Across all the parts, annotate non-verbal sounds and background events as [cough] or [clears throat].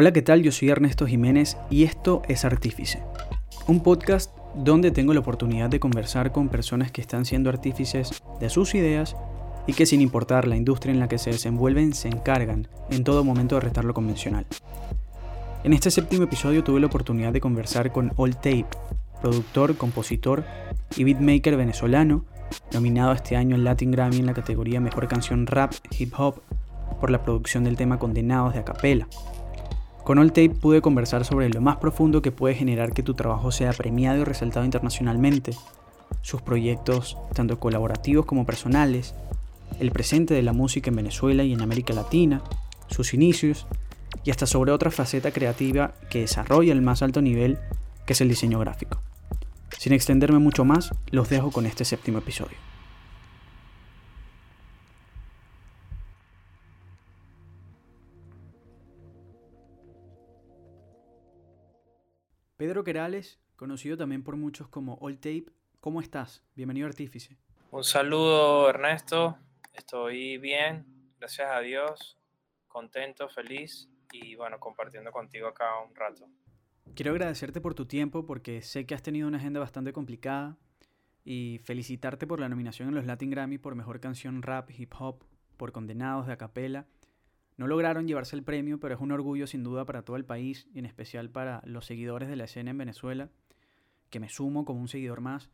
Hola, ¿qué tal? Yo soy Ernesto Jiménez y esto es Artífice, un podcast donde tengo la oportunidad de conversar con personas que están siendo artífices de sus ideas y que sin importar la industria en la que se desenvuelven se encargan en todo momento de restar lo convencional. En este séptimo episodio tuve la oportunidad de conversar con All Tape, productor, compositor y beatmaker venezolano, nominado este año al Latin Grammy en la categoría Mejor Canción Rap Hip Hop por la producción del tema Condenados de Acapela. Con All Tape pude conversar sobre lo más profundo que puede generar que tu trabajo sea premiado y resaltado internacionalmente, sus proyectos tanto colaborativos como personales, el presente de la música en Venezuela y en América Latina, sus inicios y hasta sobre otra faceta creativa que desarrolla el más alto nivel, que es el diseño gráfico. Sin extenderme mucho más, los dejo con este séptimo episodio. Pedro Querales, conocido también por muchos como All Tape, ¿cómo estás? Bienvenido Artífice. Un saludo Ernesto, estoy bien, gracias a Dios, contento, feliz y bueno, compartiendo contigo acá un rato. Quiero agradecerte por tu tiempo porque sé que has tenido una agenda bastante complicada y felicitarte por la nominación en los Latin Grammy por Mejor Canción Rap Hip Hop por Condenados de Acapela no lograron llevarse el premio, pero es un orgullo sin duda para todo el país y en especial para los seguidores de la escena en Venezuela, que me sumo como un seguidor más,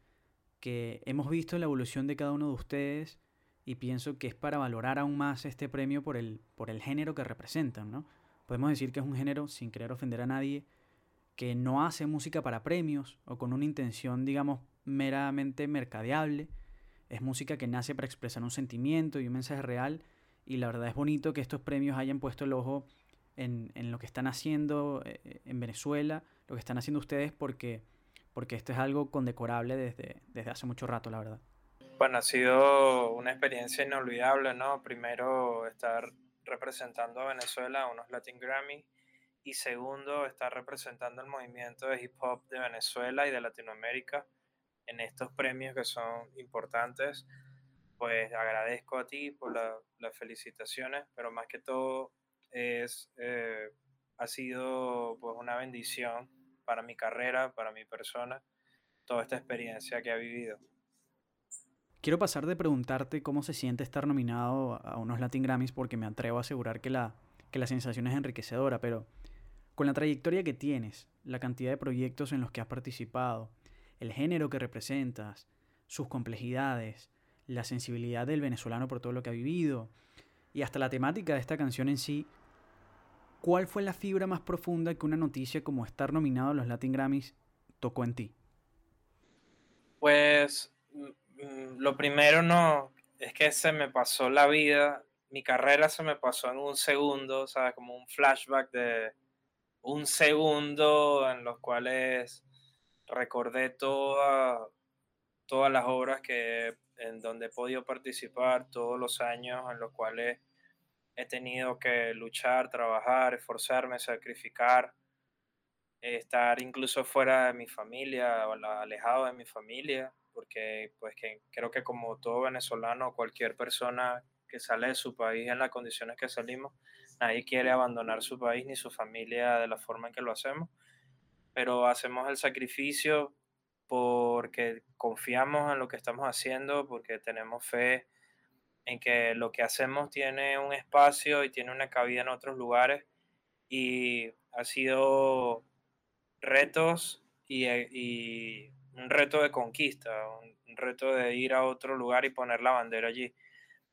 que hemos visto la evolución de cada uno de ustedes y pienso que es para valorar aún más este premio por el, por el género que representan, ¿no? Podemos decir que es un género, sin querer ofender a nadie, que no hace música para premios o con una intención, digamos, meramente mercadeable. Es música que nace para expresar un sentimiento y un mensaje real y la verdad es bonito que estos premios hayan puesto el ojo en, lo que están haciendo eh, en Venezuela, lo que están haciendo ustedes, porque, porque esto es algo condecorable desde, desde hace mucho rato, la verdad. Bueno, ha sido una experiencia inolvidable, ¿no? Primero, estar representando a Venezuela a unos Latin Grammy y segundo, estar representando el movimiento de hip hop de Venezuela y de Latinoamérica en estos premios que son importantes pues agradezco a ti por las felicitaciones, pero más que todo es, eh, ha sido pues una bendición para mi carrera, para mi persona, toda esta experiencia que ha vivido. Quiero pasar de preguntarte cómo se siente estar nominado a unos Latin Grammys porque me atrevo a asegurar que la, que la sensación es enriquecedora, pero con la trayectoria que tienes, la cantidad de proyectos en los que has participado, el género que representas, sus complejidades, la sensibilidad del venezolano por todo lo que ha vivido y hasta la temática de esta canción en sí, ¿cuál fue la fibra más profunda que una noticia como estar nominado a los Latin Grammys tocó en ti? Pues mm, mm, lo primero no, es que se me pasó la vida, mi carrera se me pasó en un segundo, ¿sabes? Como un flashback de un segundo en los cuales recordé toda, todas las obras que en donde he podido participar todos los años en los cuales he tenido que luchar, trabajar, esforzarme, sacrificar, estar incluso fuera de mi familia, o alejado de mi familia, porque pues que creo que como todo venezolano, cualquier persona que sale de su país en las condiciones que salimos, nadie quiere abandonar su país ni su familia de la forma en que lo hacemos, pero hacemos el sacrificio porque confiamos en lo que estamos haciendo, porque tenemos fe en que lo que hacemos tiene un espacio y tiene una cabida en otros lugares y ha sido retos y, eh, un reto de conquista, un, reto de ir a otro lugar y poner la bandera allí.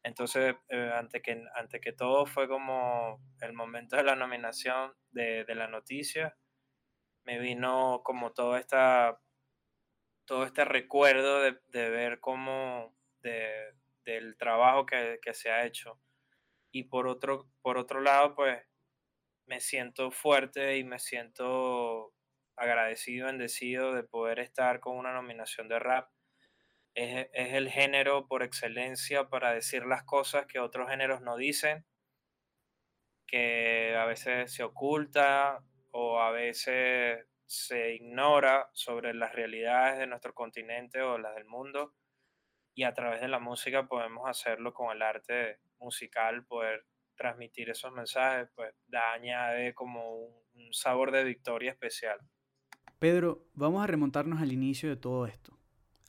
Entonces, eh, ante, que, ante que todo fue como el momento de la nominación de, de la noticia, me vino como toda esta todo este recuerdo de, ver cómo del trabajo que, se ha hecho. Y por otro, por otro lado, pues me siento fuerte y me siento agradecido, bendecido de poder estar con una nominación de rap. Es, es, el género por excelencia para decir las cosas que otros géneros no dicen, que a veces se oculta o a veces se ignora sobre las realidades de nuestro continente o las del mundo y a través de la música podemos hacerlo con el arte musical, poder transmitir esos mensajes, pues da, añade como un sabor de victoria especial. Pedro, vamos a remontarnos al inicio de todo esto,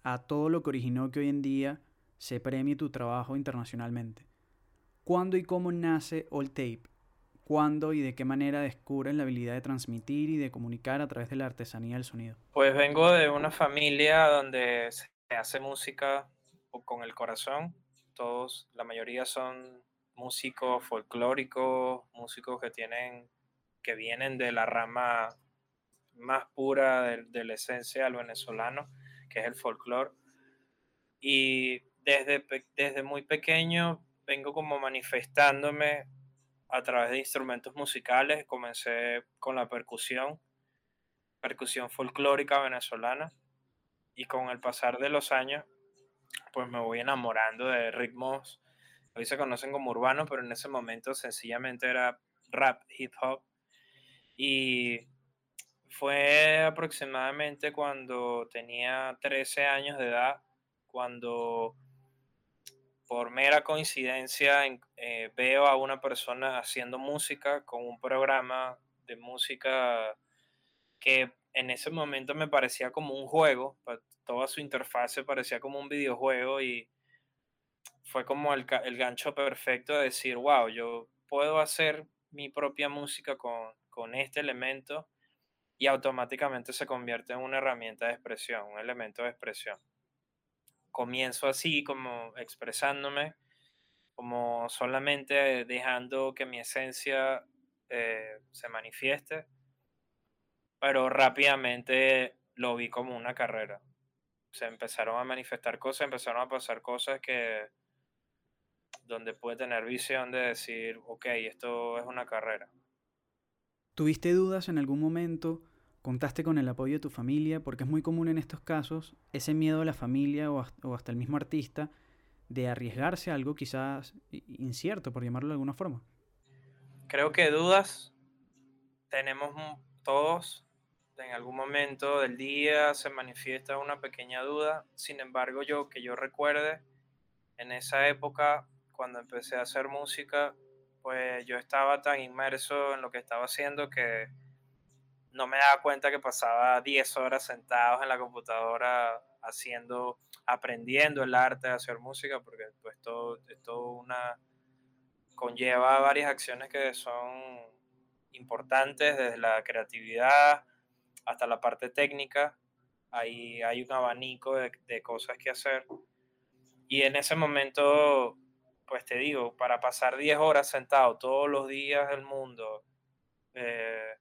a todo lo que originó que hoy en día se premie tu trabajo internacionalmente. ¿Cuándo y cómo nace All Tape? ¿Cuándo y de qué manera descubres la habilidad de transmitir y de comunicar a través de la artesanía del sonido? Pues vengo de una familia donde se hace música con el corazón. Todos, la mayoría son músicos folclóricos, músicos que tienen, que vienen de la rama más pura de, la esencia del venezolano, que es el folclore. Y desde, desde muy pequeño vengo como manifestándome a través de instrumentos musicales. Comencé con la percusión, percusión folclórica venezolana, y con el pasar de los años, pues me voy enamorando de ritmos, hoy se conocen como urbanos, pero en ese momento sencillamente era rap, hip hop. Y fue aproximadamente cuando tenía 13 años de edad, cuando por mera coincidencia eh, veo a una persona haciendo música con un programa de música que en ese momento me parecía como un juego, toda su interfase parecía como un videojuego y fue como el, el gancho perfecto de decir, wow, yo puedo hacer mi propia música con, con este elemento y automáticamente se convierte en una herramienta de expresión, un elemento de expresión. Comienzo así, como expresándome, como solamente dejando que mi esencia eh, se manifieste, pero rápidamente lo vi como una carrera. Se empezaron a manifestar cosas, empezaron a pasar cosas que donde pude tener visión de decir, ok, esto es una carrera. ¿Tuviste dudas en algún momento? ¿Contaste con el apoyo de tu familia? Porque es muy común en estos casos ese miedo de la familia o hasta el mismo artista de arriesgarse a algo quizás incierto, por llamarlo de alguna forma. Creo que dudas tenemos todos. En algún momento del día se manifiesta una pequeña duda. Sin embargo, yo que yo recuerde, en esa época, cuando empecé a hacer música, pues yo estaba tan inmerso en lo que estaba haciendo que no me daba cuenta que pasaba 10 horas sentados en la computadora haciendo, aprendiendo el arte de hacer música, porque pues todo, esto una, conlleva varias acciones que son importantes, desde la creatividad hasta la parte técnica. Ahí hay un abanico de, de cosas que hacer. Y en ese momento pues te digo, para pasar 10 horas sentado todos los días del mundo, eh,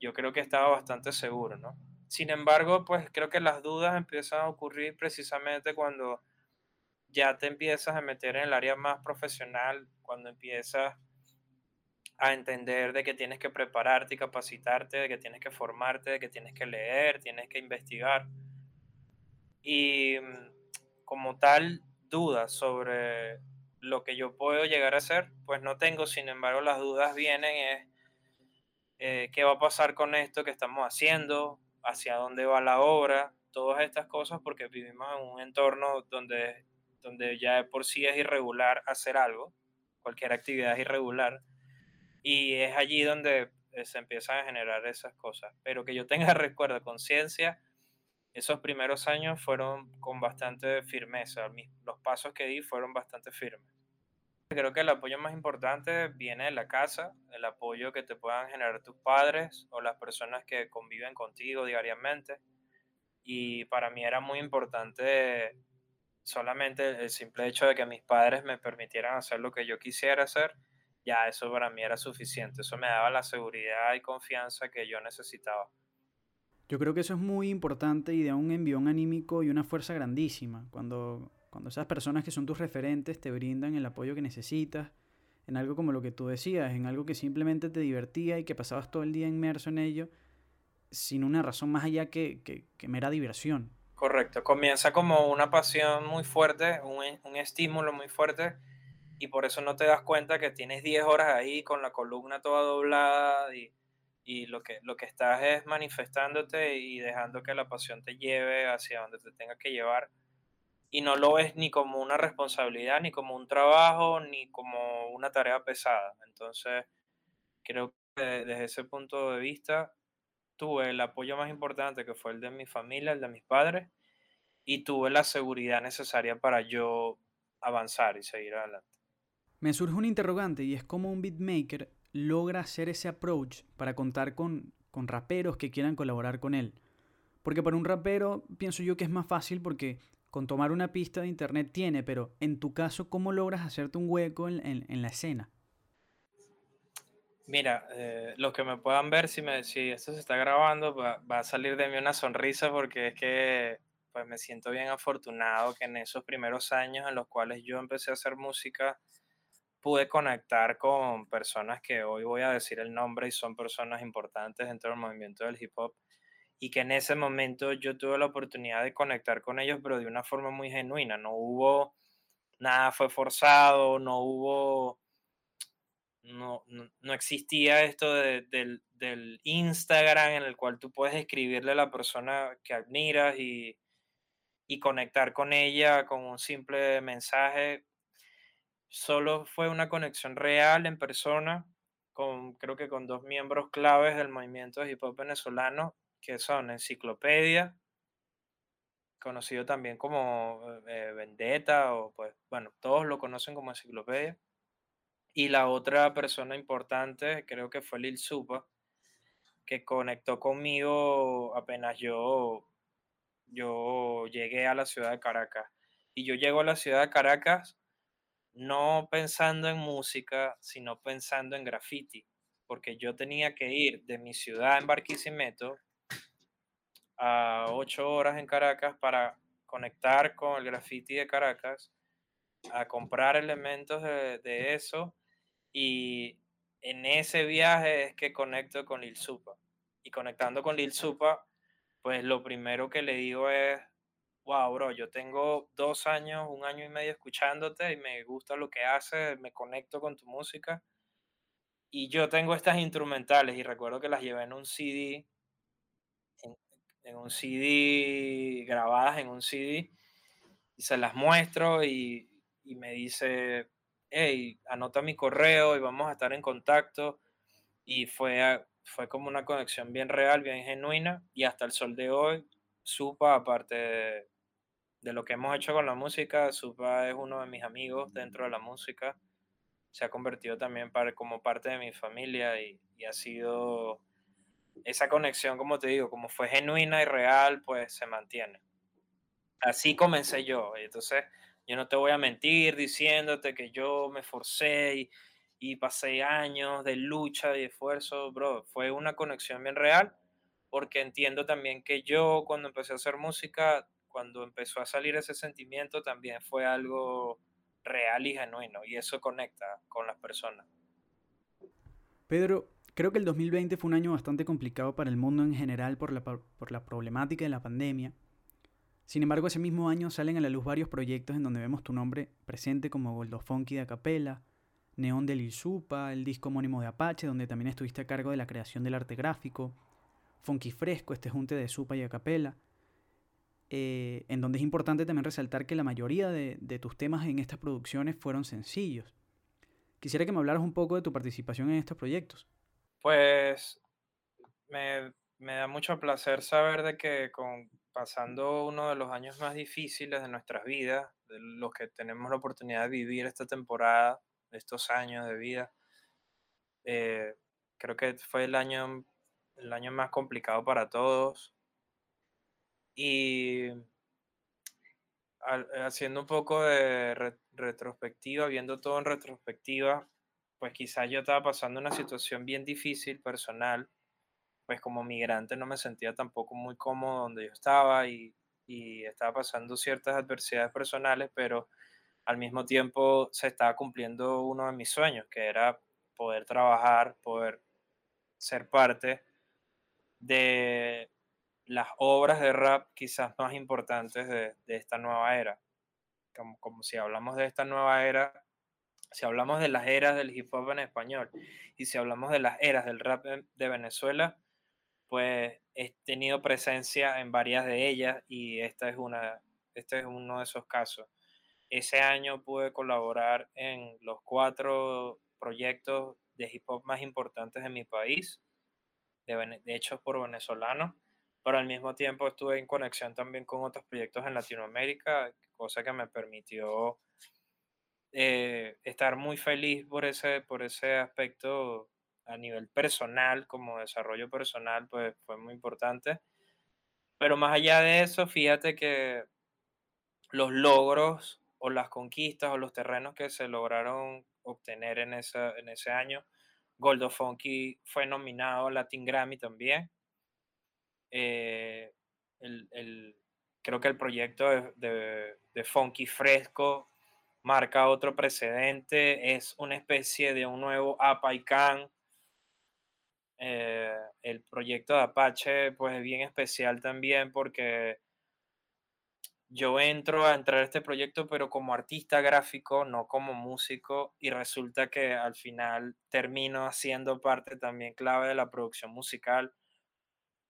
yo creo que estaba bastante seguro, ¿no? Sin embargo, pues creo que las dudas empiezan a ocurrir precisamente cuando ya te empiezas a meter en el área más profesional, cuando empiezas a entender de que tienes que prepararte y capacitarte, de que tienes que formarte, de que tienes que leer, tienes que investigar. Y mm, como tal, dudas sobre lo que yo puedo llegar a hacer, pues no tengo, sin embargo las dudas vienen es eh, qué va a pasar con esto que estamos haciendo, hacia dónde va la obra, todas estas cosas porque vivimos en un entorno donde, donde ya de por sí es irregular hacer algo, cualquier actividad es irregular y es allí donde eh, se empiezan a generar esas cosas, pero que yo tenga [laughs] recuerdo, conciencia, esos primeros años fueron con bastante firmeza. los pasos que di fueron bastante firmes. Creo que el apoyo más importante viene de la casa, el apoyo que te puedan generar tus padres o las personas que conviven contigo diariamente. Y para mí era muy importante solamente el simple hecho de que mis padres me permitieran hacer lo que yo quisiera hacer, ya eso para mí era suficiente. Eso me daba la seguridad y confianza que yo necesitaba. Yo creo que eso es muy importante y da un envión anímico y una fuerza grandísima. Cuando, cuando esas personas que son tus referentes te brindan el apoyo que necesitas en algo como lo que tú decías, en algo que simplemente te divertía y que pasabas todo el día inmerso en ello sin una razón más allá que, que, que mera diversión. Correcto, comienza como una pasión muy fuerte, un, un estímulo muy fuerte y por eso no te das cuenta que tienes 10 horas ahí con la columna toda doblada y y lo que, lo que estás es manifestándote y dejando que la pasión te lleve hacia donde te tenga que llevar. Y no lo ves ni como una responsabilidad, ni como un trabajo, ni como una tarea pesada. Entonces, creo que desde ese punto de vista tuve el apoyo más importante que fue el de mi familia, el de mis padres, y tuve la seguridad necesaria para yo avanzar y seguir adelante. Me surge un interrogante y es cómo un beatmaker logra hacer ese approach para contar con, con raperos que quieran colaborar con él. Porque para un rapero pienso yo que es más fácil porque con tomar una pista de internet tiene, pero en tu caso, ¿cómo logras hacerte un hueco en, la escena? Mira, eh, los que me puedan ver, si, me, si esto se está grabando, va, a salir de mí una sonrisa porque es que pues, me siento bien afortunado que en esos primeros años en los cuales yo empecé a hacer música, pude conectar con personas que hoy voy a decir el nombre y son personas importantes dentro del movimiento del hip hop y que en ese momento yo tuve la oportunidad de conectar con ellos, pero de una forma muy genuina. No hubo nada, fue forzado, no hubo, no, no, existía esto del, del, Instagram en el cual tú puedes escribirle a la persona que admiras y, y conectar con ella con un simple mensaje. Solo fue una conexión real en persona, con, creo que con dos miembros claves del movimiento de hip hop venezolano que son Enciclopedia, conocido también como eh, Vendetta, o pues, bueno, todos lo conocen como Enciclopedia. Y la otra persona importante creo que fue Lil Supa, que conectó conmigo apenas yo, yo llegué a la ciudad de Caracas. Y yo llego a la ciudad de Caracas no pensando en música, sino pensando en graffiti, porque yo tenía que ir de mi ciudad en Barquisimeto a ocho horas en Caracas para conectar con el graffiti de Caracas, a comprar elementos de, eso y en ese viaje es que conecto con Lil Supa. Y conectando con Lil Supa, pues lo primero que le digo es, wow, bro, yo tengo dos años, un año y medio escuchándote y me gusta lo que haces, me conecto con tu música. Y yo tengo estas instrumentales y recuerdo que las llevé en un CD en un CD, grabadas en un CD, y se las muestro y, me dice, hey, anota mi correo y vamos a estar en contacto. Y fue, fue como una conexión bien real, bien genuina, y hasta el sol de hoy, Supa, aparte de, lo que hemos hecho con la música, Supa es uno de mis amigos dentro de la música, se ha convertido también para, como parte de mi familia y, y ha sido esa conexión, como te digo, como fue genuina y real, pues se mantiene. Así comencé yo. Entonces, yo no te voy a mentir diciéndote que yo me forcé y, y pasé años de lucha y esfuerzo, bro. Fue una conexión bien real, porque entiendo también que yo cuando empecé a hacer música, cuando empezó a salir ese sentimiento, también fue algo real y genuino, y eso conecta con las personas. Pedro, Creo que el 2020 fue un año bastante complicado para el mundo en general por la, por la problemática de la pandemia. Sin embargo, ese mismo año salen a la luz varios proyectos en donde vemos tu nombre presente como Goldo Funky de Acapella, Neón de Lil Supa, el disco homónimo de Apache, donde también estuviste a cargo de la creación del arte gráfico, Funky Fresco, este junte de Supa y Acapella, eh, en donde es importante también resaltar que la mayoría de, de tus temas en estas producciones fueron sencillos. Quisiera que me hablaras un poco de tu participación en estos proyectos. Pues me, da mucho placer saber de que con, pasando uno de los años más difíciles de nuestras vidas, de los que tenemos la oportunidad de vivir esta temporada, estos años de vida, eh, creo que fue el año, el año más complicado para todos. Y haciendo un poco de retrospectiva, viendo todo en retrospectiva, pues quizás yo estaba pasando una situación bien difícil personal, pues como migrante no me sentía tampoco muy cómodo donde yo estaba y, estaba pasando ciertas adversidades personales, pero al mismo tiempo se estaba cumpliendo uno de mis sueños, que era poder trabajar, poder ser parte de las obras de rap quizás más importantes de, esta nueva era. Como, como si hablamos de esta nueva era, si hablamos de las eras del hip hop en español y si hablamos de las eras del rap de Venezuela, pues he tenido presencia en varias de ellas y esta es una, este es uno de esos casos. Ese año pude colaborar en los cuatro proyectos de hip hop más importantes de mi país, de, de hechos por venezolanos, pero al mismo tiempo estuve en conexión también con otros proyectos en Latinoamérica, cosa que me permitió eh, estar muy feliz por ese, por ese aspecto a nivel personal, como desarrollo personal, pues fue muy importante. Pero más allá de eso, fíjate que los logros o las conquistas o los terrenos que se lograron obtener en, esa, en ese año, Goldo Funky fue nominado a Latin Grammy también. Eh, el, creo que el proyecto de, de, de Funky Fresco marca otro precedente, es una especie de un nuevo APA eh, el proyecto de Apache pues es bien especial también porque yo entro a entrar a este proyecto pero como artista gráfico, no como músico y resulta que al final termino haciendo parte también clave de la producción musical.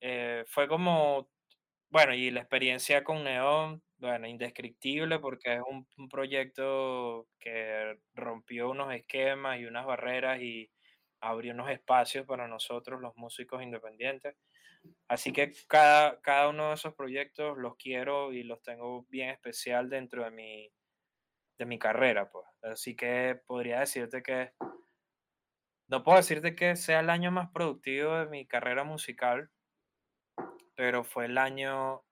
Eh, fue como, bueno, y la experiencia con Neon bueno, indescriptible porque es un, proyecto que rompió unos esquemas y unas barreras y abrió unos espacios para nosotros, los músicos independientes. Así que cada, cada uno de esos proyectos los quiero y los tengo bien especial dentro de mi, de mi carrera. Pues. Así que podría decirte que, no puedo decirte que sea el año más productivo de mi carrera musical, pero fue el año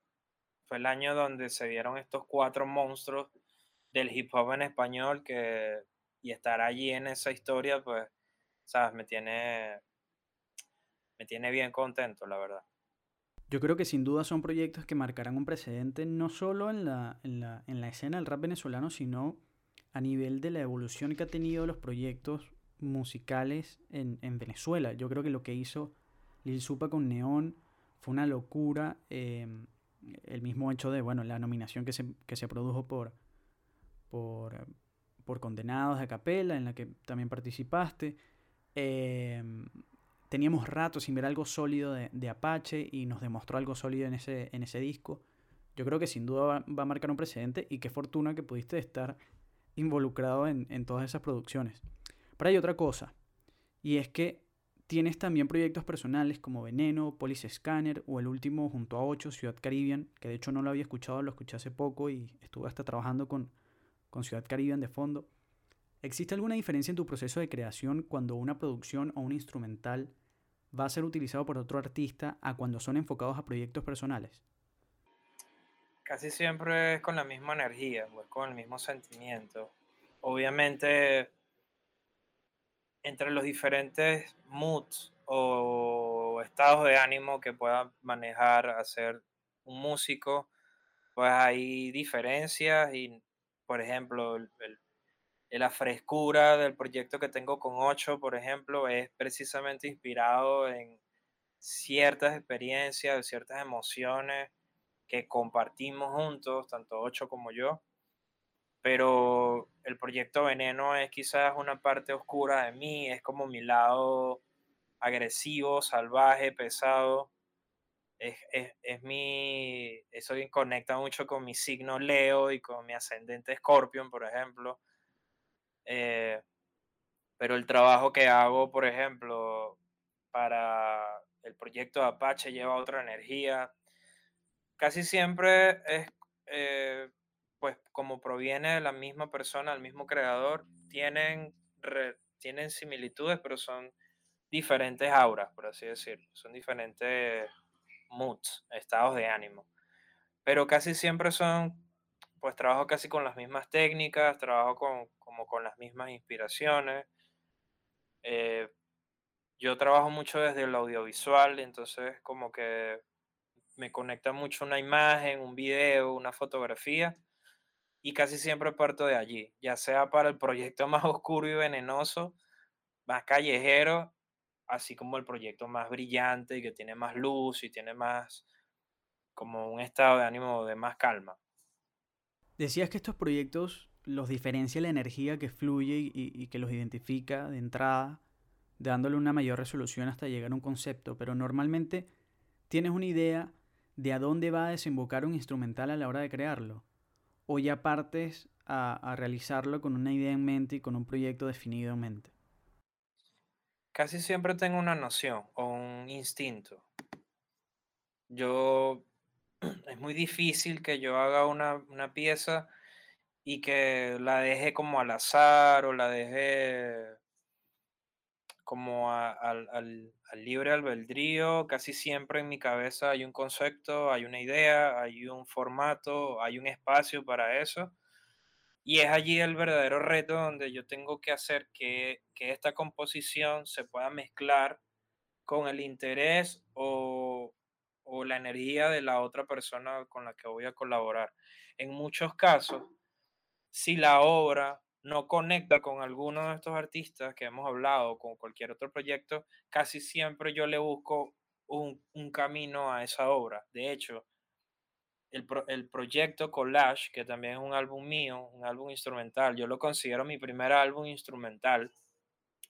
fue el año donde se dieron estos cuatro monstruos del hip hop en español que y estar allí en esa historia pues sabes me tiene me tiene bien contento la verdad. Yo creo que sin duda son proyectos que marcarán un precedente no solo en la, en la, en la escena del rap venezolano sino a nivel de la evolución que ha tenido los proyectos musicales en, en Venezuela. Yo creo que lo que hizo Lil Supa con Neón fue una locura eh, el mismo hecho de, bueno, la nominación que se, que se produjo por, por, por Condenados de Capela, en la que también participaste. Em, teníamos rato sin ver algo sólido de, Apache y nos demostró algo sólido en ese, en ese disco. Yo creo que sin duda va, va a marcar un precedente y qué fortuna que pudiste estar involucrado en, en todas esas producciones. Pero hay otra cosa, y es que Tienes también proyectos personales como Veneno, Police Scanner o el último junto a 8, Ciudad Caribbean, que de hecho no lo había escuchado, lo escuché hace poco y estuve hasta trabajando con, Ciudad Caribbean de fondo. ¿Existe alguna diferencia en tu proceso de creación cuando una producción o un instrumental va a ser utilizado por otro artista a cuando son enfocados a proyectos personales? Casi siempre es con la misma energía, pues con el mismo sentimiento. Obviamente entre los diferentes moods o estados de ánimo que pueda manejar hacer un músico, pues hay diferencias y, por ejemplo, la frescura del proyecto que tengo con 8, por ejemplo, es precisamente inspirado en ciertas experiencias, ciertas emociones que compartimos juntos, tanto 8 como yo pero el proyecto Veneno es quizás una parte oscura de mí, es como mi lado agresivo, salvaje, pesado. Es, es, es mi, eso conecta mucho con mi signo Leo y con mi ascendente Scorpion, por ejemplo. Eh, pero el trabajo que hago, por ejemplo, para el proyecto Apache lleva otra energía. Casi siempre es eh, pues como proviene de la misma persona, el mismo creador, tienen, tienen similitudes, pero son diferentes auras, por así decirlo. Son diferentes moods, estados de ánimo. Pero casi siempre son, pues trabajo casi con las mismas técnicas, trabajo con, como con las mismas inspiraciones. Eh, yo trabajo mucho desde el audiovisual, entonces como que me conecta mucho una imagen, un video, una fotografía y casi siempre parto de allí, ya sea para el proyecto [laughs] más oscuro y venenoso, más callejero, así como el proyecto más brillante y que tiene más luz y tiene más como un estado de ánimo de más calma. Decías que estos proyectos los diferencia la energía que fluye y, que los identifica de entrada, dándole una mayor resolución hasta llegar a un concepto, pero normalmente tienes una idea de a dónde va a desembocar un instrumental a la hora de crearlo ¿O ya partes a, realizarlo con una idea en mente y con un proyecto definido en mente? Casi siempre tengo una noción o un instinto. Yo, [clears throat] es muy difícil que yo haga una pieza y que la deje como al azar o la deje como al- al libre albedrío, casi siempre en mi cabeza hay un concepto, hay una idea, hay un formato, hay un espacio para eso. Y es allí el verdadero reto donde yo tengo que hacer que, que esta composición se pueda mezclar con el interés o, o la energía de la otra persona con la que voy a colaborar. En muchos casos, si la obra no conecta con alguno de estos artistas que hemos hablado, con cualquier otro proyecto, casi siempre yo le busco un, un camino a esa obra. De hecho, el, pro- el proyecto Collage, que también es un álbum mío, un álbum instrumental, yo lo considero mi primer álbum instrumental,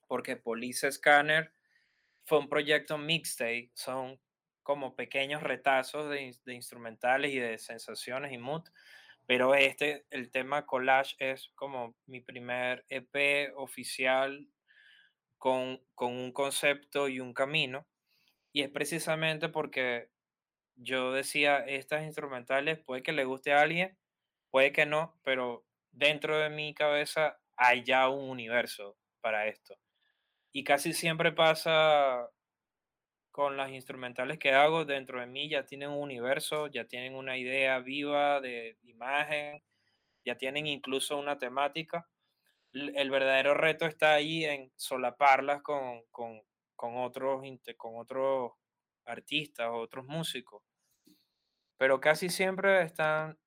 porque Police Scanner fue un proyecto mixtape, son como pequeños retazos de, de instrumentales y de sensaciones y mood, pero este, el tema collage es como mi primer EP oficial con, con un concepto y un camino, y es precisamente porque yo decía, estas instrumentales puede que le guste a alguien, puede que no, pero dentro de mi cabeza hay ya un universo para esto. Y casi siempre pasa con las instrumentales que hago dentro de mí ya tienen un universo, ya tienen una idea viva de imagen, ya tienen incluso una temática. El verdadero reto está ahí en solaparlas con, con, con otros, con otros artistas, otros músicos, pero casi siempre están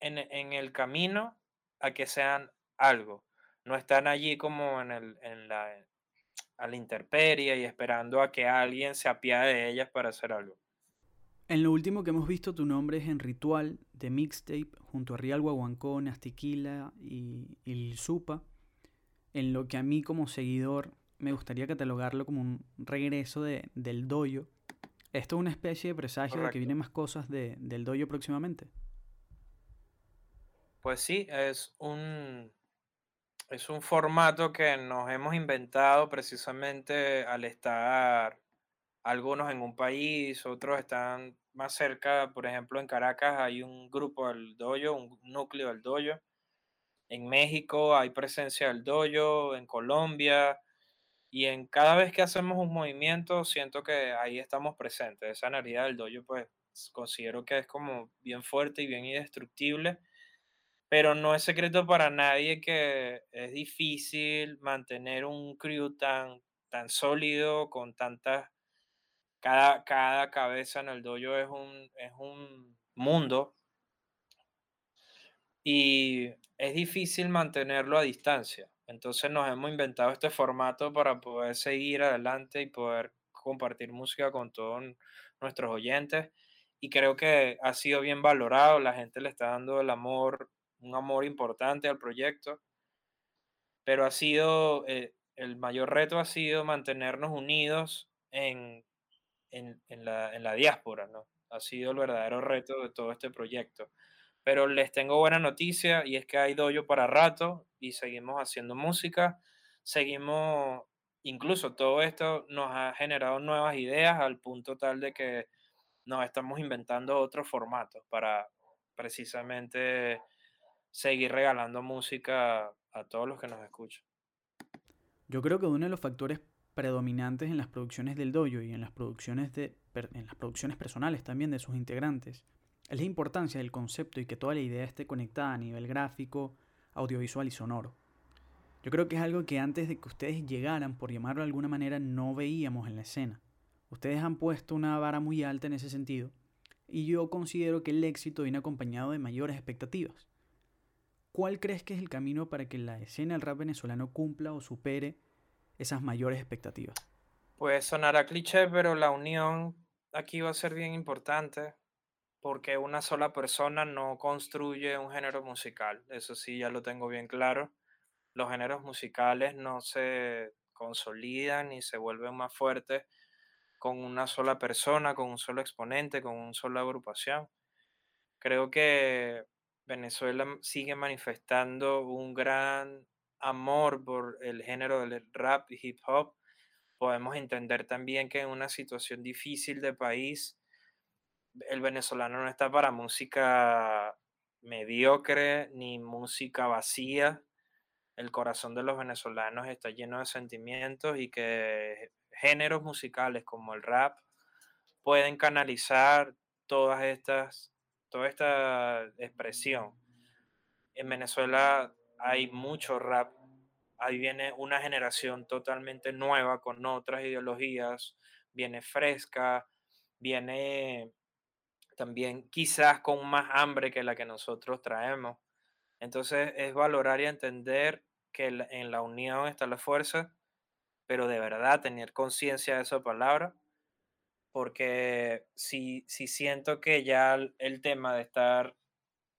en, en el camino a que sean algo. No están allí como en, el, en la, a la intemperie y esperando a que alguien se apiade de ellas para hacer algo. En lo último que hemos visto, tu nombre es en Ritual de Mixtape, junto a Real Guaguancó, Nastiquila y, y Supa, en lo que a mí como seguidor me gustaría catalogarlo como un regreso de, del doyo. ¿Esto es una especie de presagio de que vienen más cosas de- del doyo próximamente? Pues sí, es un, es un formato que nos hemos inventado precisamente al estar algunos en un país, otros están más cerca, por ejemplo en Caracas hay un grupo del doyo, un núcleo del doyo, en México hay presencia del doyo, en Colombia, y en cada vez que hacemos un movimiento siento que ahí estamos presentes, esa energía del doyo pues considero que es como bien fuerte y bien indestructible pero no es secreto para nadie que es difícil mantener un crew tan, tan sólido, con tantas, cada, cada cabeza en el dojo es un, es un mundo y es difícil mantenerlo a distancia. Entonces nos hemos inventado este formato para poder seguir adelante y poder compartir música con todos nuestros oyentes y creo que ha sido bien valorado, la gente le está dando el amor un amor importante al proyecto, pero ha sido, eh, el mayor reto ha sido mantenernos unidos en, en, la, en la diáspora, ¿no? Ha sido el verdadero reto de todo este proyecto. Pero les tengo buena noticia y es que hay doyo para rato y seguimos haciendo música, seguimos, incluso todo esto nos ha generado nuevas ideas al punto tal de que nos estamos inventando otros formatos para precisamente seguir regalando música a todos los que nos escuchan. Yo creo que uno de los factores predominantes en las producciones del dojo y en las producciones, de, en las producciones personales también de sus integrantes es la importancia del concepto y que toda la idea esté conectada a nivel gráfico, audiovisual y sonoro. Yo creo que es algo que antes de que ustedes llegaran, por llamarlo de alguna manera, no veíamos en la escena. Ustedes han puesto una vara muy alta en ese sentido y yo considero que el éxito viene acompañado de mayores expectativas. ¿Cuál crees que es el camino para que la escena del rap venezolano cumpla o supere esas mayores expectativas? Pues sonará cliché, pero la unión aquí va a ser bien importante porque una sola persona no construye un género musical. Eso sí, ya lo tengo bien claro. Los géneros musicales no se consolidan ni se vuelven más fuertes con una sola persona, con un solo exponente, con una sola agrupación. Creo que Venezuela sigue manifestando un gran amor por el género del rap y hip hop, podemos entender también que en una situación difícil de país, el venezolano no está para música mediocre ni música vacía. El corazón de los venezolanos está lleno de sentimientos y que géneros musicales como el rap pueden canalizar todas estas, toda esta expresión. En Venezuela hay mucho rap, ahí viene una generación totalmente nueva con otras ideologías, viene fresca, viene también quizás con más hambre que la que nosotros traemos. Entonces es valorar y entender que en la unión está la fuerza, pero de verdad tener conciencia de esa palabra, porque si, si siento que ya el tema de estar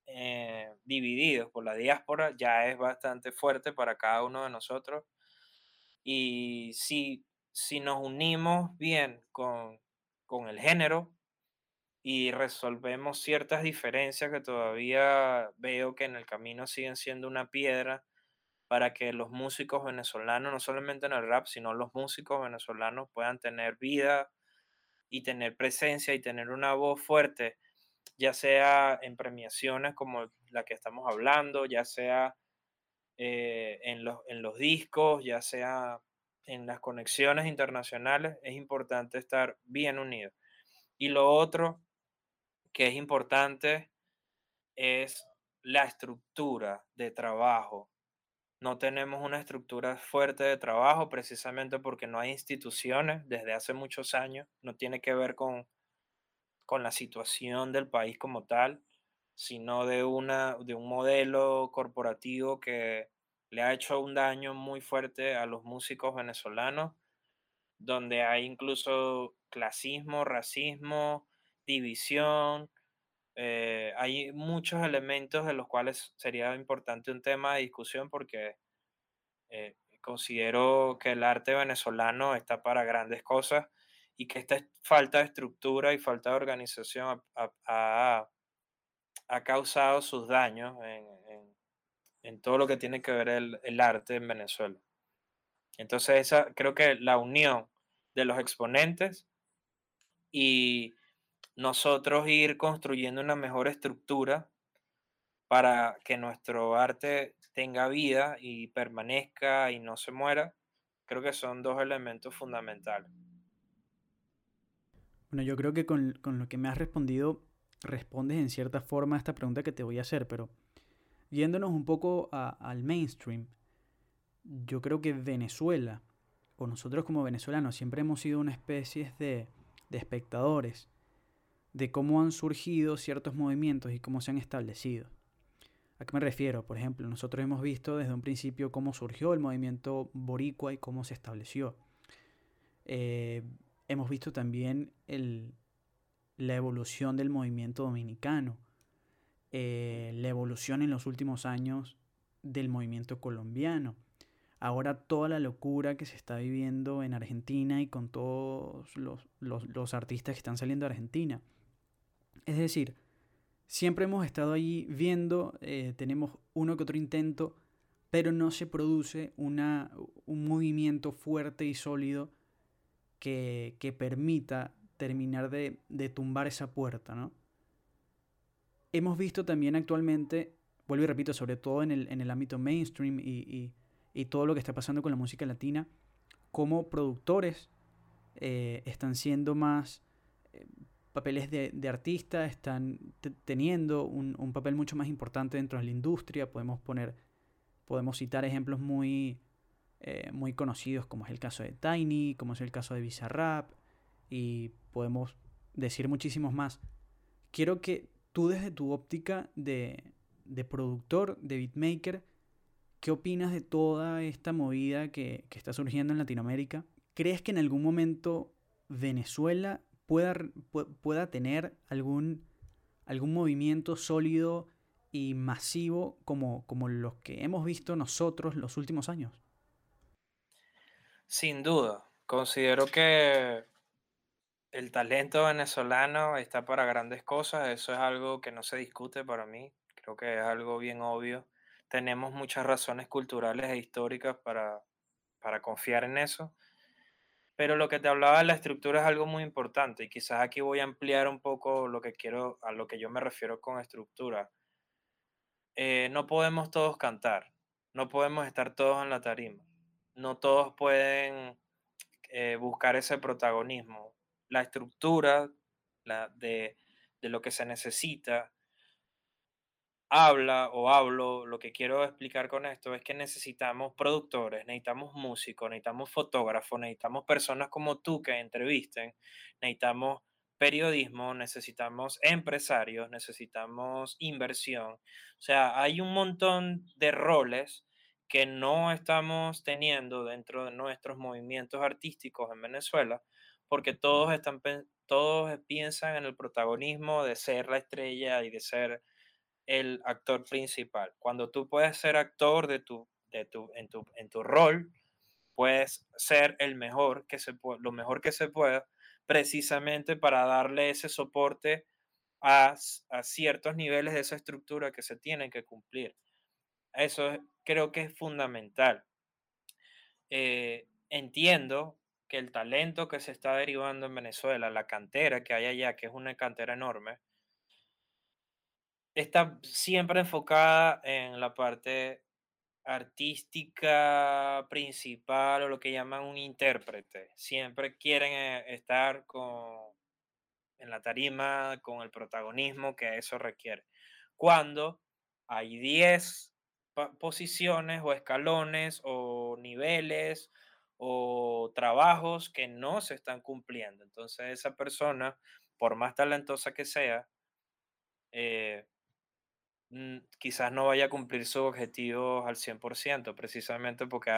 eh, divididos por la diáspora ya es bastante fuerte para cada uno de nosotros. Y si, si nos unimos bien con, con el género y resolvemos ciertas diferencias que todavía veo que en el camino siguen siendo una piedra para que los músicos venezolanos, no solamente en el rap, sino los músicos venezolanos puedan tener vida y tener presencia y tener una voz fuerte ya sea en premiaciones como la que estamos hablando, ya sea eh, en, los, en los discos, ya sea en las conexiones internacionales, es importante estar bien unidos. Y lo otro que es importante es la estructura de trabajo. No tenemos una estructura fuerte de trabajo precisamente porque no hay instituciones desde hace muchos años. No tiene que ver con con la situación del país como tal, sino de, una, de un modelo corporativo que le ha hecho un daño muy fuerte a los músicos venezolanos, donde hay incluso clasismo, racismo, división. Eh, hay muchos elementos de los cuales sería importante un tema de discusión porque eh, considero que el arte venezolano está para grandes cosas y que esta falta de estructura y falta de organización ha, causado sus daños en, todo lo que tiene que ver el, el, arte en Venezuela. Entonces, esa, creo que la unión de los exponentes y nosotros ir construyendo una mejor estructura para que nuestro arte tenga vida y permanezca y no se muera, creo que son dos elementos fundamentales. Bueno, yo creo que con, lo que me has respondido, respondes en cierta forma a esta pregunta que te voy a hacer, pero yéndonos un poco al mainstream, yo creo que Venezuela, o nosotros como venezolanos, siempre hemos sido una especie de, de espectadores de cómo han surgido ciertos movimientos y cómo se han establecido. ¿A qué me refiero? Por ejemplo, nosotros hemos visto desde un principio cómo surgió el movimiento boricua y cómo se estableció. Eh, hemos visto también la evolución del movimiento dominicano, eh, la evolución en los últimos años del movimiento colombiano. Ahora toda la locura que se está viviendo en Argentina y con todos los, artistas que están saliendo de Argentina. Es decir, siempre hemos estado allí viendo, eh, tenemos uno que otro intento, pero no se produce una, un movimiento fuerte y sólido que, permita terminar de, tumbar esa puerta, ¿no? Hemos visto también actualmente, vuelvo y repito, sobre todo en el, ámbito mainstream y, todo lo que está pasando con la música latina, cómo productores eh, están siendo más papeles de, de artista, están teniendo un, un, papel mucho más importante dentro de la industria. Podemos poner, podemos citar ejemplos muy, eh, muy conocidos como es el caso de Tiny, como es el caso de Bizarrap y podemos decir muchísimos más. Quiero que tú desde tu óptica de, de productor, de beatmaker, ¿qué opinas de toda esta movida que, que, está surgiendo en Latinoamérica? ¿Crees que en algún momento Venezuela pueda, pueda tener algún, algún movimiento sólido y masivo como, como los que hemos visto nosotros los últimos años? Sin duda, considero que el talento venezolano está para grandes cosas, eso es algo que no se discute para mí, Creo que es algo bien obvio. Tenemos muchas razones culturales e históricas para, para confiar en eso. Pero lo que te hablaba de la estructura es algo muy importante y quizás aquí voy a ampliar un poco lo que quiero, a lo que yo me refiero con estructura. Eh, no podemos todos cantar, no podemos estar todos en la tarima, no todos pueden eh, buscar ese protagonismo. La estructura la de, de lo que se necesita habla o hablo, lo que quiero explicar con esto es que necesitamos productores, necesitamos músicos, necesitamos fotógrafos, necesitamos personas como tú que entrevisten, necesitamos periodismo, necesitamos empresarios, necesitamos inversión. O sea, hay un montón de roles que no estamos teniendo dentro de nuestros movimientos artísticos en Venezuela, porque todos están todos piensan en el protagonismo de ser la estrella y de ser el actor principal. Cuando tú puedes ser actor de tu, de tu, en, tu, en tu rol, puedes ser el mejor que se lo mejor que se pueda, precisamente para darle ese soporte a, a ciertos niveles de esa estructura que se tienen que cumplir. Eso creo que es fundamental. Eh, entiendo que el talento que se está derivando en Venezuela, la cantera que hay allá, que es una cantera enorme, está siempre enfocada en la parte artística principal o lo que llaman un intérprete. Siempre quieren eh, estar con, en la tarima con el protagonismo que eso requiere. Cuando hay 10 posiciones o escalones o niveles o trabajos que no se están cumpliendo. Entonces esa persona, por más talentosa que sea, eh, quizás no vaya a cumplir sus objetivos al 100%, precisamente porque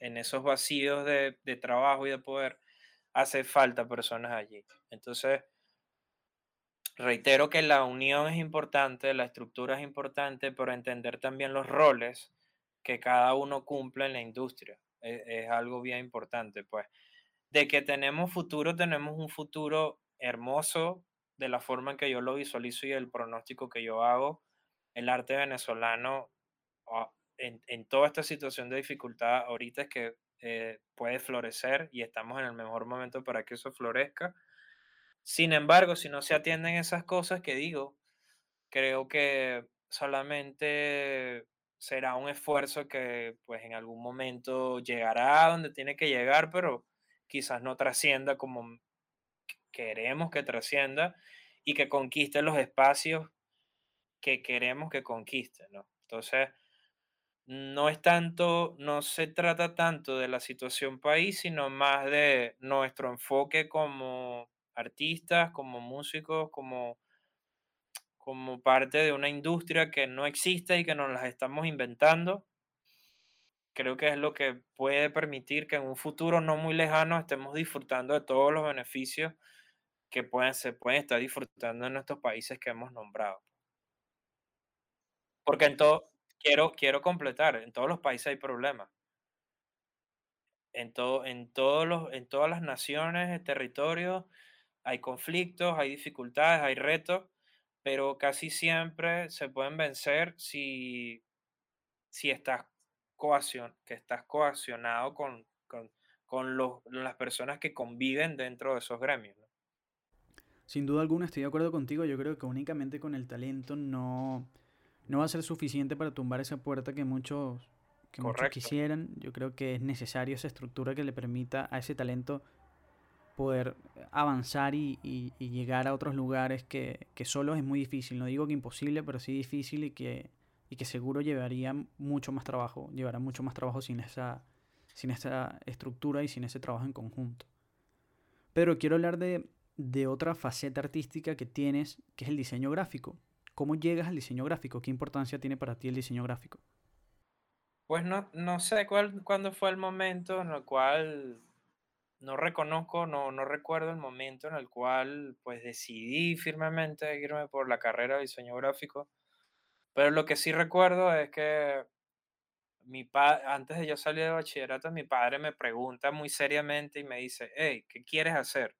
en esos vacíos de, de trabajo y de poder hace falta personas allí. Entonces, reitero que la unión es importante, la estructura es importante, pero entender también los roles que cada uno cumple en la industria es, es, algo bien importante, pues. De que tenemos futuro, tenemos un futuro hermoso de la forma en que yo lo visualizo y el pronóstico que yo hago el arte venezolano ah, en, toda esta situación de dificultad ahorita es que eh, puede florecer y estamos en el mejor momento para que eso florezca. Sin embargo, si no se atienden esas cosas que digo, creo que solamente será un esfuerzo que pues en algún momento llegará a donde tiene que llegar, pero quizás no trascienda como queremos que trascienda y que conquiste los espacios que queremos que conquiste, ¿no? Entonces, no es tanto, no se trata tanto de la situación país, sino más de nuestro enfoque como artistas, como músicos, como, como parte de una industria que no existe y que nos las estamos inventando. Creo que es lo que puede permitir que en un futuro no muy lejano estemos disfrutando de todos los beneficios que pueden, se pueden estar disfrutando en estos países que hemos nombrado. Porque en todo, quiero, quiero completar, en todos los países hay problemas. En, todo, en, todos los, en todas las naciones, territorios, hay conflictos, hay dificultades, hay retos, pero casi siempre se pueden vencer si, si estás, coaccion, que estás coaccionado con, con, con los, las personas que conviven dentro de esos gremios. Sin duda alguna estoy de acuerdo contigo, yo creo que únicamente con el talento no no va a ser suficiente para tumbar esa puerta que muchos, que quisieran. Yo creo que es necesario esa estructura que le permita a ese talento poder avanzar y, llegar a otros lugares que, que solo es muy difícil. No digo que imposible, pero sí difícil y que, y que seguro llevaría mucho más trabajo, llevará mucho más trabajo sin esa, sin esa estructura y sin ese trabajo en conjunto. Pero quiero hablar de, de otra faceta artística que tienes, que es el diseño gráfico. ¿Cómo llegas al diseño gráfico? ¿Qué importancia tiene para ti el diseño gráfico? Pues no, no sé cuál, cuándo fue el momento en el cual no reconozco, no, no recuerdo el momento en el cual pues decidí firmemente irme por la carrera de diseño gráfico, pero lo que sí recuerdo es que mi pa antes de yo salir de bachillerato, mi padre me pregunta muy seriamente y me dice, hey, ¿qué quieres hacer?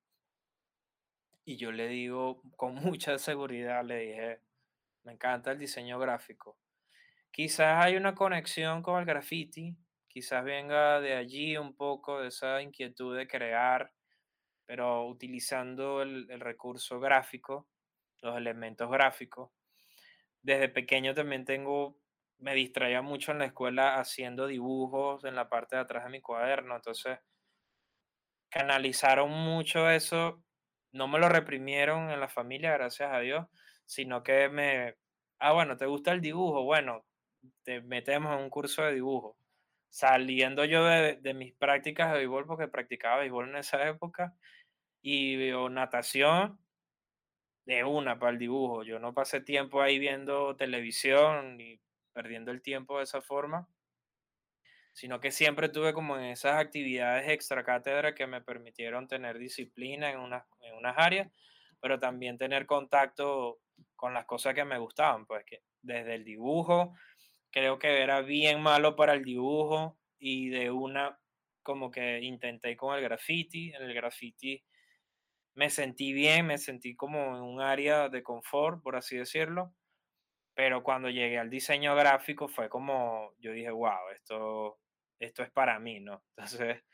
Y yo le digo con [laughs] mucha seguridad, le dije, Me encanta el diseño gráfico. Quizás hay una conexión con el graffiti, quizás venga de allí un poco de esa inquietud de crear, pero utilizando el, recurso gráfico, los elementos gráficos. Desde pequeño también tengo, me distraía mucho en la escuela haciendo dibujos en la parte de atrás de mi cuaderno, entonces canalizaron mucho eso, no me lo reprimieron en la familia, gracias a Dios, sino que me, ah, bueno, ¿te gusta el dibujo? Bueno, te metemos en un curso de dibujo. Saliendo yo de, mis prácticas de béisbol, porque practicaba béisbol en esa época, y o natación, de una para el dibujo. Yo no pasé tiempo ahí viendo televisión ni perdiendo el tiempo de esa forma, sino que siempre tuve como en esas actividades extra cátedra que me permitieron tener disciplina en unas, en unas áreas, pero también tener contacto con las cosas que me gustaban, pues que desde el dibujo, creo que era bien malo para el dibujo y de una como que intenté con el graffiti, en el graffiti me sentí bien, me sentí como en un área de confort, por así decirlo, pero cuando llegué al diseño gráfico fue como, yo dije, wow, esto, esto es para mí, ¿no? [laughs] Entonces,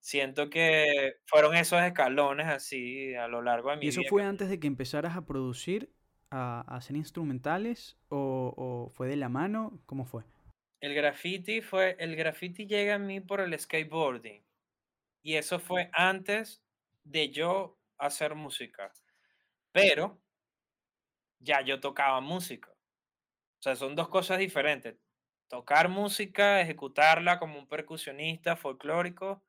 siento que fueron esos escalones así a lo largo de mi ¿Y eso vida. fue antes de que empezaras a producir, a, a hacer instrumentales o, o fue de la mano? ¿Cómo fue? El graffiti fue, el graffiti llega a mí por el skateboarding. Y eso fue antes de yo hacer música. Pero ya yo tocaba música. O sea, son dos cosas diferentes. Tocar música, ejecutarla como un percusionista folclórico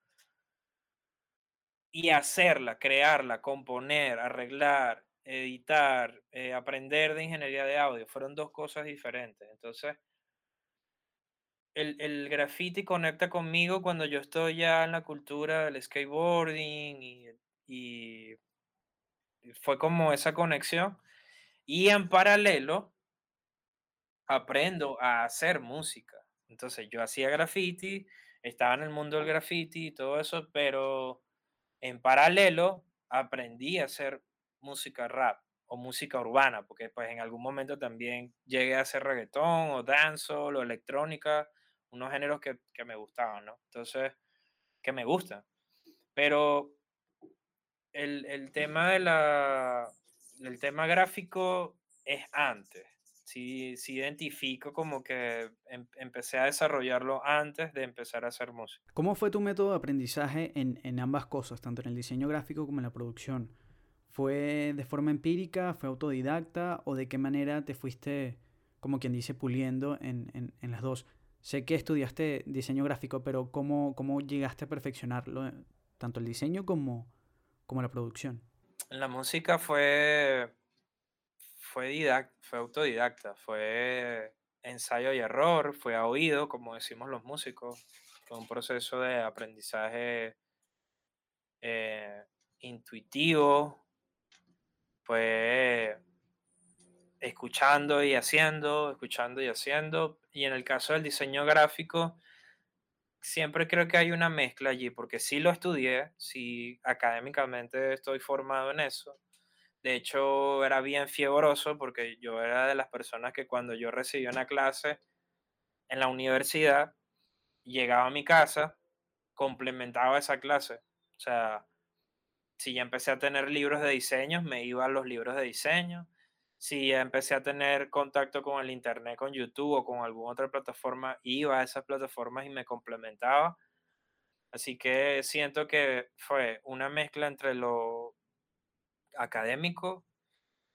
y hacerla, crearla, componer, arreglar, editar, eh, aprender de ingeniería de audio, fueron dos cosas diferentes. Entonces, el, el graffiti conecta conmigo cuando yo estoy ya en la cultura del skateboarding y, y fue como esa conexión. Y en paralelo, aprendo a hacer música. Entonces, yo hacía graffiti, estaba en el mundo del graffiti y todo eso, pero en paralelo aprendí a hacer música rap o música urbana, porque pues en algún momento también llegué a hacer reggaetón o dancehall o electrónica, unos géneros que, que me gustaban, ¿no? Entonces, que me gustan. Pero el, el tema de la, el tema gráfico es antes. Sí, sí identifico como que em- empecé a desarrollarlo antes de empezar a hacer música. ¿Cómo fue tu método de aprendizaje en, en ambas cosas, tanto en el diseño gráfico como en la producción? ¿Fue de forma empírica, fue autodidacta o de qué manera te fuiste, como quien dice, puliendo en, en, las dos? Sé que estudiaste diseño gráfico, pero ¿cómo, cómo llegaste a perfeccionarlo, tanto el diseño como, como la producción? La música fue, fue, didac- fue autodidacta, fue ensayo y error, fue a oído, como decimos los músicos, fue un proceso de aprendizaje eh, intuitivo, fue escuchando y haciendo, escuchando y haciendo. Y en el caso del diseño gráfico, siempre creo que hay una mezcla allí, porque sí lo estudié, sí académicamente estoy formado en eso. De hecho, era bien fiebroso porque yo era de las personas que cuando yo recibía una clase en la universidad, llegaba a mi casa, complementaba esa clase. O sea, si ya empecé a tener libros de diseño, me iba a los libros de diseño. Si ya empecé a tener contacto con el internet, con YouTube o con alguna otra plataforma, iba a esas plataformas y me complementaba. Así que siento que fue una mezcla entre lo académico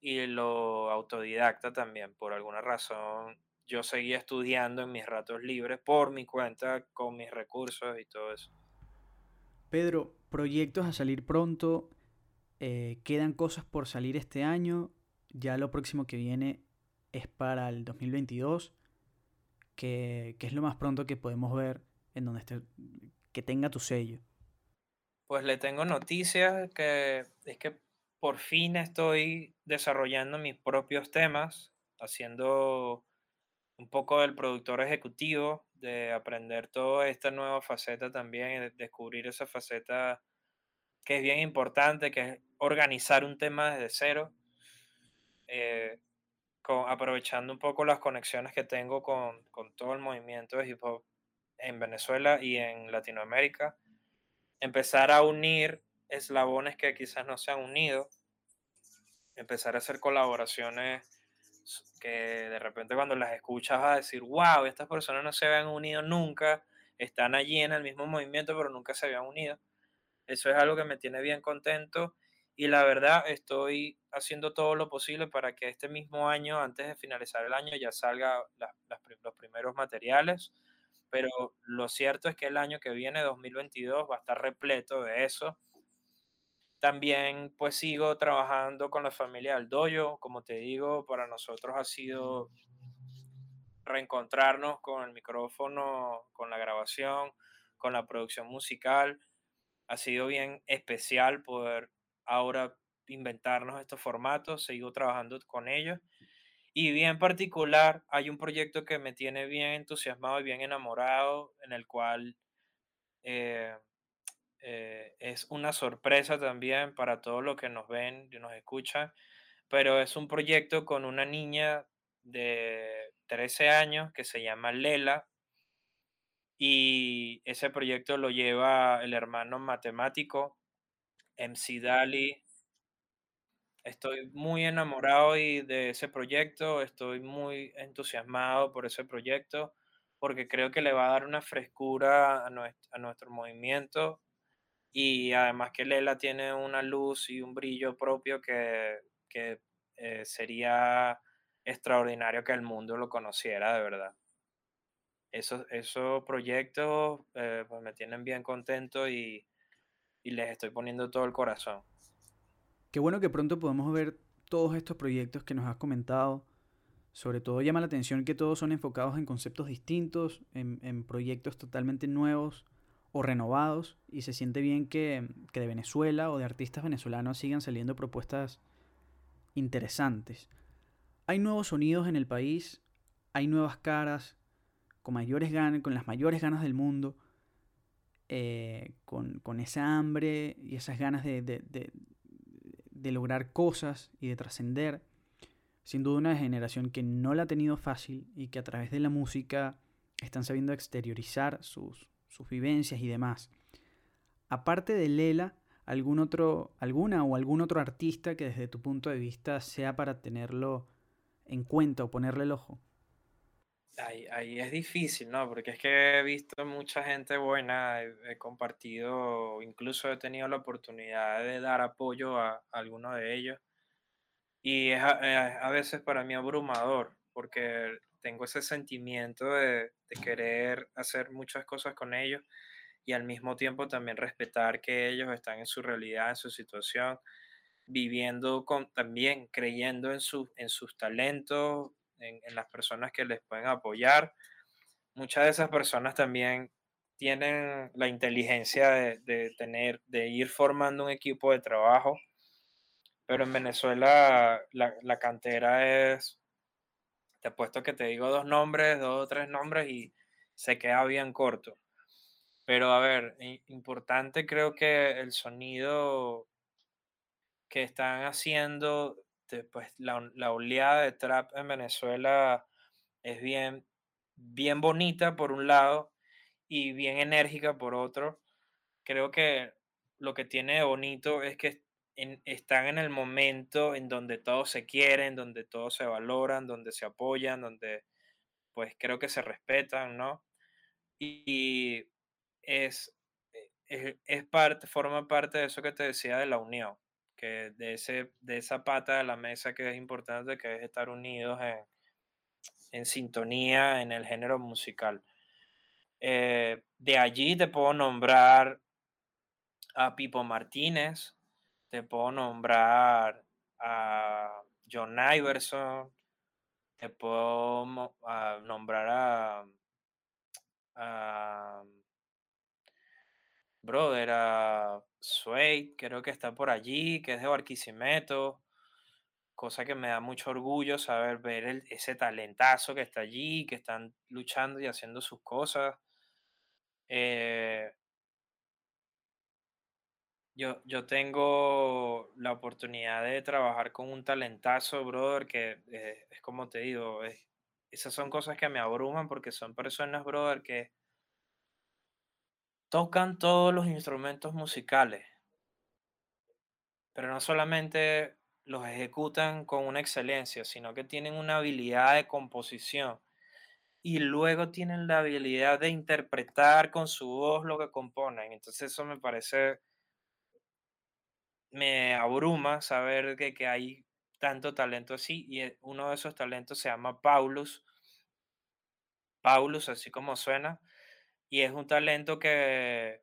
y lo autodidacta también. Por alguna razón, yo seguía estudiando en mis ratos libres por mi cuenta, con mis recursos y todo eso. Pedro, proyectos a salir pronto, eh, quedan cosas por salir este año, ya lo próximo que viene es para el 2022, que, que es lo más pronto que podemos ver en donde esté, que tenga tu sello. Pues le tengo noticias que es que por fin estoy desarrollando mis propios temas, haciendo un poco del productor ejecutivo, de aprender toda esta nueva faceta también, de descubrir esa faceta que es bien importante, que es organizar un tema desde cero. Eh, aprovechando un poco las conexiones que tengo con, con todo el movimiento de hip hop en Venezuela y en Latinoamérica, empezar a unir eslabones que quizás no se han unido, empezar a hacer colaboraciones que de repente cuando las escuchas vas a decir, wow, estas personas no se habían unido nunca, están allí en el mismo movimiento, pero nunca se habían unido. Eso es algo que me tiene bien contento y la verdad estoy haciendo todo lo posible para que este mismo año, antes de finalizar el año, ya salga los primeros materiales. Pero lo cierto es que el año que viene, 2022, va a estar repleto de eso. También pues sigo trabajando con la familia del Doyo. Como te digo, para nosotros ha sido reencontrarnos con el micrófono, con la grabación, con la producción musical. Ha sido bien especial poder ahora inventarnos estos formatos, sigo trabajando con ellos. Y bien particular, hay un proyecto que me tiene bien entusiasmado y bien enamorado, en el cual eh, eh, es una sorpresa también para todos los que nos ven y nos escuchan, pero es un proyecto con una niña de 13 años que se llama Lela, y ese proyecto lo lleva el hermano matemático MC Dali. Estoy muy enamorado y de ese proyecto, estoy muy entusiasmado por ese proyecto, porque creo que le va a dar una frescura a nuestro, movimiento y además que Lela tiene una luz y un brillo propio que, eh, sería extraordinario que el mundo lo conociera de verdad. Esos, esos proyectos eh, pues me tienen bien contento y, y les estoy poniendo todo el corazón. Qué bueno que pronto podemos ver todos estos proyectos que nos has comentado. Sobre todo llama la atención que todos son enfocados en conceptos distintos, en, proyectos totalmente nuevos o renovados. Y se siente bien que, que de Venezuela o de artistas venezolanos sigan saliendo propuestas interesantes. Hay nuevos sonidos en el país, hay nuevas caras, con mayores ganas, con las mayores ganas del mundo. Eh, con, con, esa hambre y esas ganas de, de, de, lograr cosas y de trascender. Sin duda una generación que no la ha tenido fácil y que a través de la música están sabiendo exteriorizar sus, sus vivencias y demás. Aparte de Lela, algún otro, alguna o algún otro artista que desde tu punto de vista sea para tenerlo en cuenta o ponerle el ojo. Ahí, es difícil, ¿no? Porque es que he visto mucha gente buena, he, compartido, incluso he tenido la oportunidad de dar apoyo a, algunos de ellos. Y es a, veces para mí abrumador, porque tengo ese sentimiento de, querer hacer muchas cosas con ellos y al mismo tiempo también respetar que ellos están en su realidad, en su situación, viviendo con, también creyendo en, en sus talentos, en, las personas que les pueden apoyar. Muchas de esas personas también tienen la inteligencia de, tener, de ir formando un equipo de trabajo, pero en Venezuela la, cantera es, te apuesto que te digo dos nombres, dos o tres nombres y se queda bien corto. Pero a ver, importante creo que el sonido que están haciendo pues la, la, oleada de trap en Venezuela es bien, bien bonita por un lado y bien enérgica por otro. Creo que lo que tiene de bonito es que están en el momento en donde todos se quieren, donde todos se valoran, donde se apoyan, donde pues creo que se respetan, ¿no? Y, es, es, es, parte, forma parte de eso que te decía de la unión de, ese, de esa pata de la mesa que es importante, que es estar unidos en, en sintonía en el género musical. Eh, de allí te puedo nombrar a Pipo Martínez, te puedo nombrar a John Iverson, te puedo nombrar a, a brother, a Suede, creo que está por allí, que es de Barquisimeto, cosa que me da mucho orgullo saber ver ese talentazo que está allí, que están luchando y haciendo sus cosas. Eh Yo, yo tengo la oportunidad de trabajar con un talentazo, brother, que eh, es como te digo, es- esas son cosas que me abruman porque son personas, brother, que tocan todos los instrumentos musicales, pero no solamente los ejecutan con una excelencia, sino que tienen una habilidad de composición y luego tienen la habilidad de interpretar con su voz lo que componen. Entonces eso me parece me abruma saber que, que hay tanto talento así y eh, uno de esos talentos se llama Paulus, Paulus, así como suena, y es un talento que,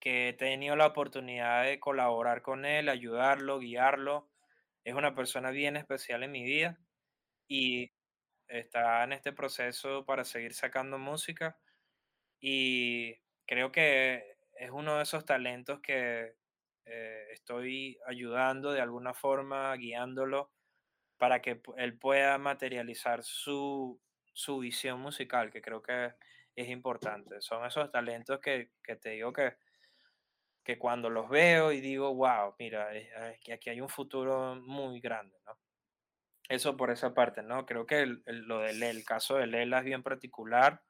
que he tenido la oportunidad de colaborar con él, ayudarlo, guiarlo. Es una persona bien especial en mi vida y está en este proceso para seguir sacando música y creo que es uno de esos talentos que eh, estoy ayudando de alguna forma, guiándolo para que él pueda materializar su, su visión musical, que creo que es importante. Son esos talentos que, que te digo que, que cuando los veo y digo, wow, mira, aquí hay un futuro muy grande, ¿no? Eso por esa parte, ¿no? Creo que el, el- lo del el caso de Lela es bien particular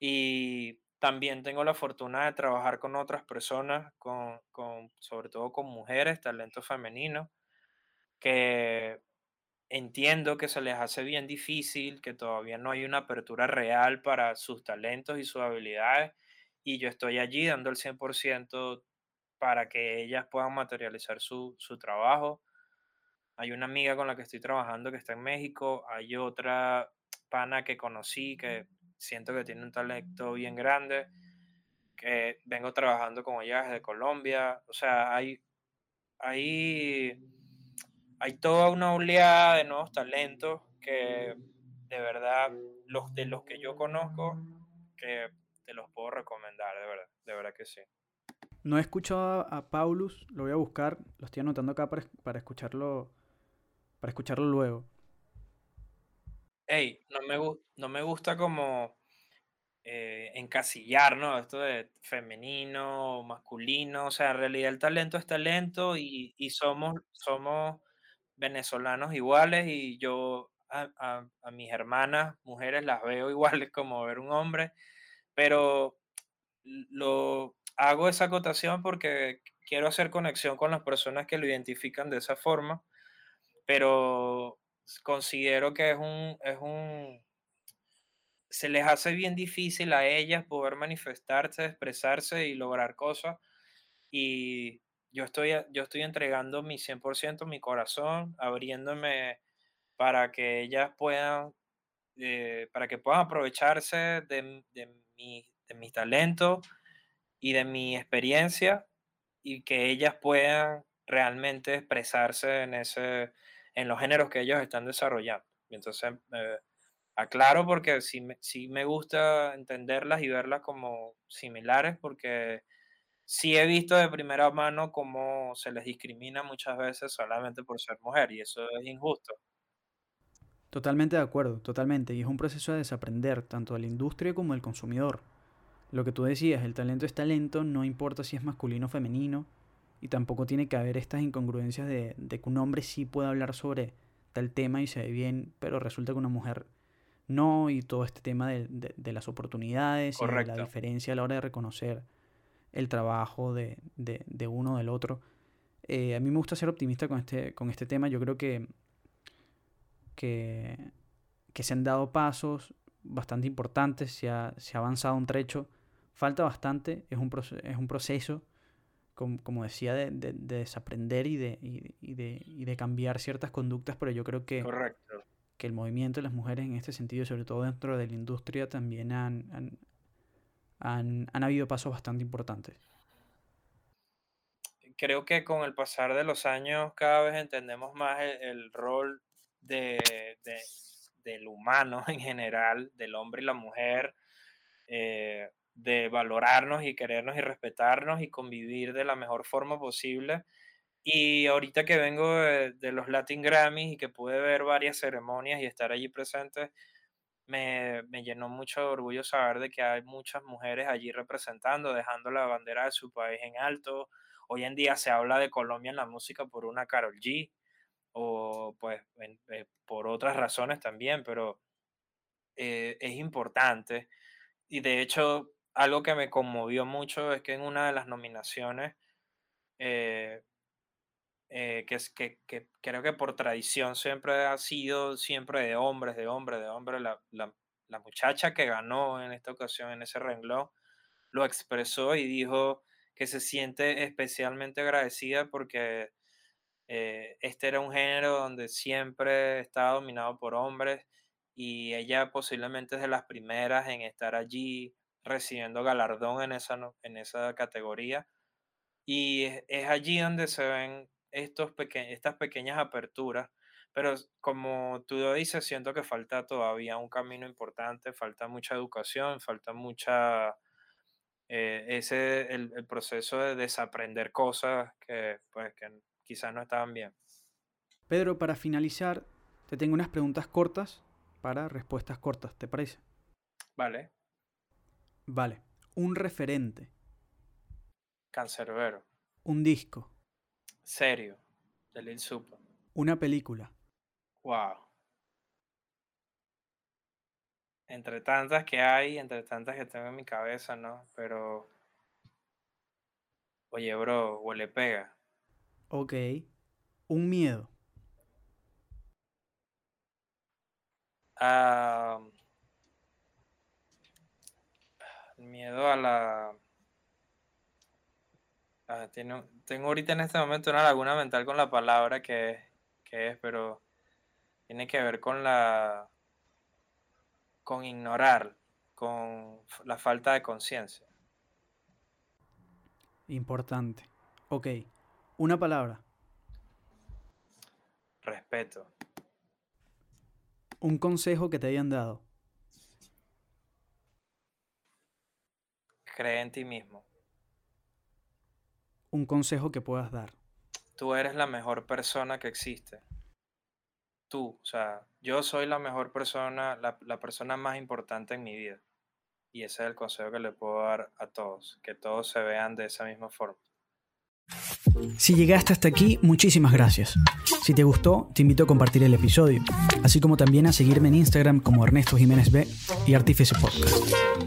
y también tengo la fortuna de trabajar con otras personas, con, con, sobre todo con mujeres, talento femenino, que entiendo que se les hace bien difícil, que todavía no hay una apertura real para sus talentos y sus habilidades, y yo estoy allí dando el 100% para que ellas puedan materializar su, su trabajo. Hay una amiga con la que estoy trabajando que está en México, hay otra pana que conocí que siento que tiene un talento bien grande, que vengo trabajando con ella desde Colombia, o sea, hay, hay hay toda una oleada de nuevos talentos que de verdad, los de los que yo conozco, que te los puedo recomendar, de verdad, de verdad que sí. No he escuchado a, Paulus, lo voy a buscar, lo estoy anotando acá para, para escucharlo, para escucharlo luego. Hey, no me, no me gusta como eh, encasillar. Esto de femenino, masculino, o sea, en realidad el talento es talento y, y somos, somos venezolanos iguales y yo a, a- a mis hermanas, mujeres, las veo [laughs] iguales como ver un hombre, pero lo hago esa acotación porque quiero hacer conexión con las personas que lo identifican de esa forma, pero considero que es un, es un, se les hace bien difícil a ellas poder manifestarse, expresarse y lograr cosas. Y yo estoy, yo estoy entregando mi 100% mi corazón, abriéndome para que ellas puedan, eh, para que puedan aprovecharse de, de mi, de mi talento y de mi experiencia y que ellas puedan realmente expresarse en ese, en los géneros que ellos están desarrollando. Entonces, eh, aclaro porque sí me, sí me gusta entenderlas y verlas como similares porque sí he visto de primera mano cómo se les discrimina muchas veces solamente por ser mujer y eso es injusto. Totalmente de acuerdo, totalmente. Y es un proceso de desaprender, tanto de la industria como del consumidor. Lo que tú decías, el talento es talento, no importa si es masculino o femenino, y tampoco tiene que haber estas incongruencias de, de que un hombre sí puede hablar sobre tal tema y se ve bien, pero resulta que una mujer no, y todo este tema de, de- de las oportunidades y de la diferencia a la hora de reconocer el trabajo de, de, uno o del otro. Eh, a mí me gusta ser optimista con este, con este tema. Yo creo que, que, que se han dado pasos bastante importantes, se ha, se ha avanzado un trecho. Falta bastante, es un, es un proceso, como, como decía, de, de- de desaprender y de, y, y de, y de cambiar ciertas conductas, pero yo creo que, correcto. que el movimiento de las mujeres en este sentido, sobre todo dentro de la industria, también han, han, han, han habido pasos bastante importantes. Creo que con el pasar de los años cada vez entendemos más el, el rol de, de- del humano en general, del hombre y la mujer, eh, de valorarnos y querernos y respetarnos y convivir de la mejor forma posible. Y ahorita que vengo de, los Latin Grammys y que pude ver varias ceremonias y estar allí presente, me, me llenó mucho de orgullo saber de que hay muchas mujeres allí representando, dejando la bandera de su país en alto, hoy en día se habla de Colombia en la música por una Carol G o pues eh, por otras razones también, pero eh, es importante. Y de hecho, algo que me conmovió mucho es que en una de las nominaciones, eh, que, es, que, creo que por tradición siempre ha sido siempre de hombres, de hombres, de hombres, la, la, la muchacha que ganó en esta ocasión en ese renglón lo expresó y dijo que se siente especialmente agradecida porque eh, este era un género donde siempre estaba dominado por hombres y ella posiblemente es de las primeras en estar allí recibiendo galardón en esa, en esa categoría. Y es, allí donde se ven estos estas pequeñas aperturas pero como tú lo dices, siento que falta todavía un camino importante, falta mucha educación, falta mucha, eh, ese, el, proceso de desaprender cosas que, pues, que quizás no estaban bien. Pedro, para finalizar, te tengo unas preguntas cortas para respuestas cortas, ¿te parece? Vale. Vale. Un referente. Cancerbero. Un disco. Serio. De Lil Supa. Una película. Wow. Entre tantas que hay, entre tantas que tengo en mi cabeza, ¿no? Pero. Oye, bro, huele pega. Ok. Un miedo. Ah, miedo a la. Ah, tengo ahorita en este momento una laguna mental con la palabra que, que es, pero tiene que ver con la con ignorar, con la falta de conciencia. Importante. Ok, una palabra. Respeto. Un consejo que te hayan dado. Cree en ti mismo. Un consejo que puedas dar. Tú eres la mejor persona que existe tú, o sea, yo soy la mejor persona, la, la, persona más importante en mi vida. Y ese es el consejo que le puedo dar a todos, que todos se vean de esa misma forma. Si llegaste hasta aquí, muchísimas gracias. Si te gustó, te invito a compartir el episodio, así como también a seguirme en Instagram como Ernesto Jiménez B y Artífice Podcast.